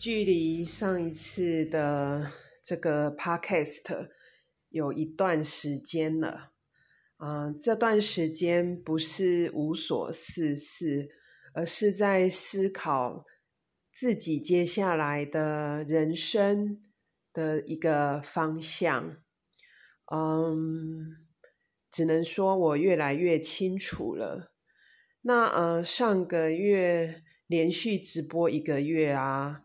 距离上一次的这个 podcast 有一段时间了，嗯，这段时间不是无所事事，而是在思考自己接下来的人生的一个方向。嗯，只能说我越来越清楚了。那呃，上个月连续直播一个月啊。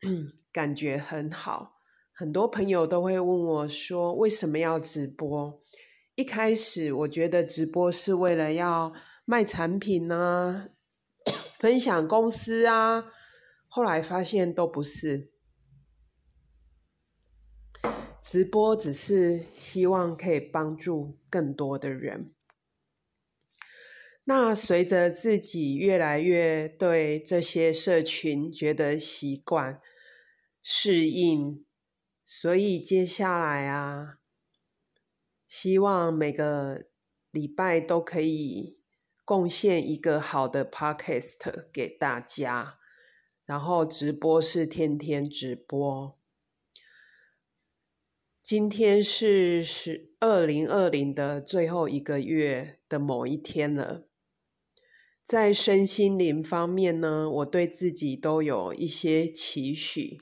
感觉很好，很多朋友都会问我说：“为什么要直播？”一开始我觉得直播是为了要卖产品呢，分享公司啊，后来发现都不是，直播只是希望可以帮助更多的人。那随着自己越来越对这些社群觉得习惯。适应，所以接下来啊，希望每个礼拜都可以贡献一个好的 podcast 给大家，然后直播是天天直播。今天是十二零二零的最后一个月的某一天了，在身心灵方面呢，我对自己都有一些期许。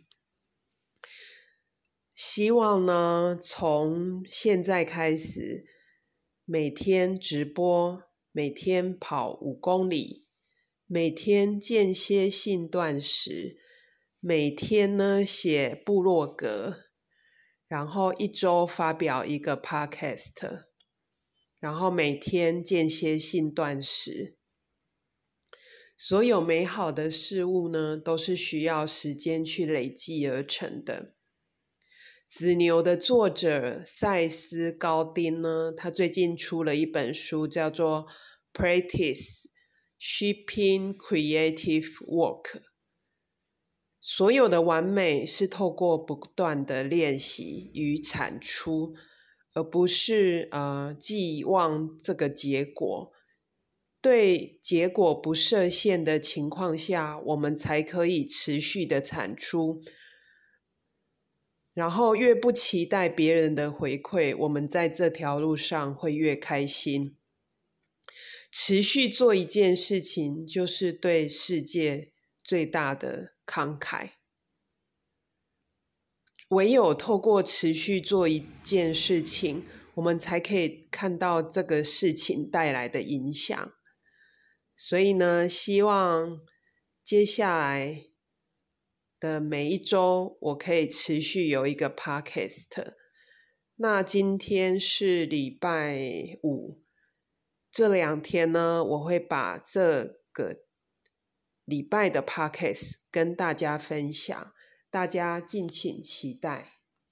希望呢，从现在开始，每天直播，每天跑五公里，每天间歇性断食，每天呢写部落格，然后一周发表一个 podcast，然后每天间歇性断食。所有美好的事物呢，都是需要时间去累积而成的。子牛的作者塞斯高丁呢，他最近出了一本书，叫做《Practice Shipping Creative Work》。所有的完美是透过不断的练习与产出，而不是呃寄望这个结果。对结果不设限的情况下，我们才可以持续的产出。然后越不期待别人的回馈，我们在这条路上会越开心。持续做一件事情，就是对世界最大的慷慨。唯有透过持续做一件事情，我们才可以看到这个事情带来的影响。所以呢，希望接下来。的每一周，我可以持续有一个 podcast。那今天是礼拜五，这两天呢，我会把这个礼拜的 podcast 跟大家分享，大家敬请期待。